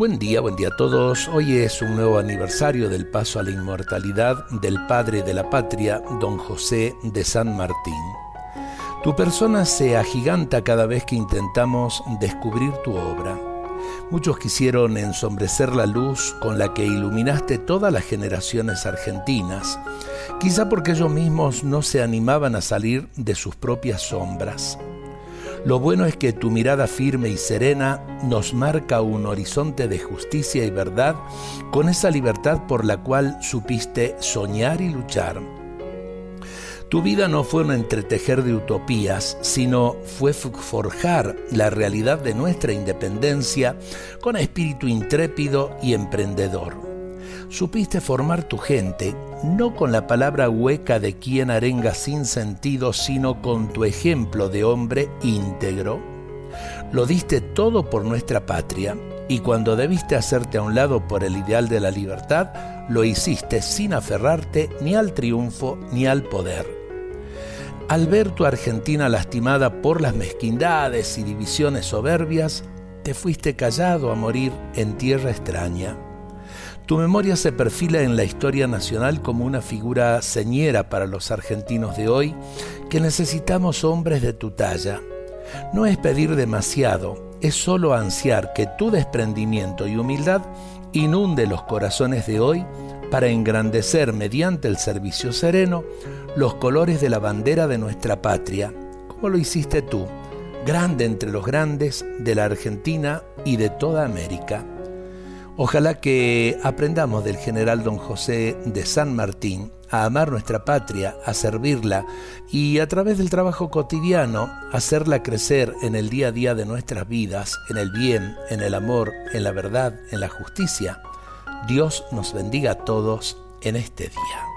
Buen día, buen día a todos. Hoy es un nuevo aniversario del paso a la inmortalidad del padre de la patria, don José de San Martín. Tu persona se agiganta cada vez que intentamos descubrir tu obra. Muchos quisieron ensombrecer la luz con la que iluminaste todas las generaciones argentinas, quizá porque ellos mismos no se animaban a salir de sus propias sombras. Lo bueno es que tu mirada firme y serena nos marca un horizonte de justicia y verdad con esa libertad por la cual supiste soñar y luchar. Tu vida no fue un entretejer de utopías, sino fue forjar la realidad de nuestra independencia con espíritu intrépido y emprendedor supiste formar tu gente, no con la palabra hueca de quien arenga sin sentido, sino con tu ejemplo de hombre íntegro. Lo diste todo por nuestra patria, y cuando debiste hacerte a un lado por el ideal de la libertad, lo hiciste sin aferrarte ni al triunfo ni al poder. Al ver tu Argentina lastimada por las mezquindades y divisiones soberbias, te fuiste callado a morir en tierra extraña. Tu memoria se perfila en la historia nacional como una figura señera para los argentinos de hoy, que necesitamos hombres de tu talla. No es pedir demasiado, es solo ansiar que tu desprendimiento y humildad inunde los corazones de hoy para engrandecer mediante el servicio sereno los colores de la bandera de nuestra patria, como lo hiciste tú, grande entre los grandes de la Argentina y de toda América. Ojalá que aprendamos del general don José de San Martín a amar nuestra patria, a servirla y a través del trabajo cotidiano hacerla crecer en el día a día de nuestras vidas, en el bien, en el amor, en la verdad, en la justicia. Dios nos bendiga a todos en este día.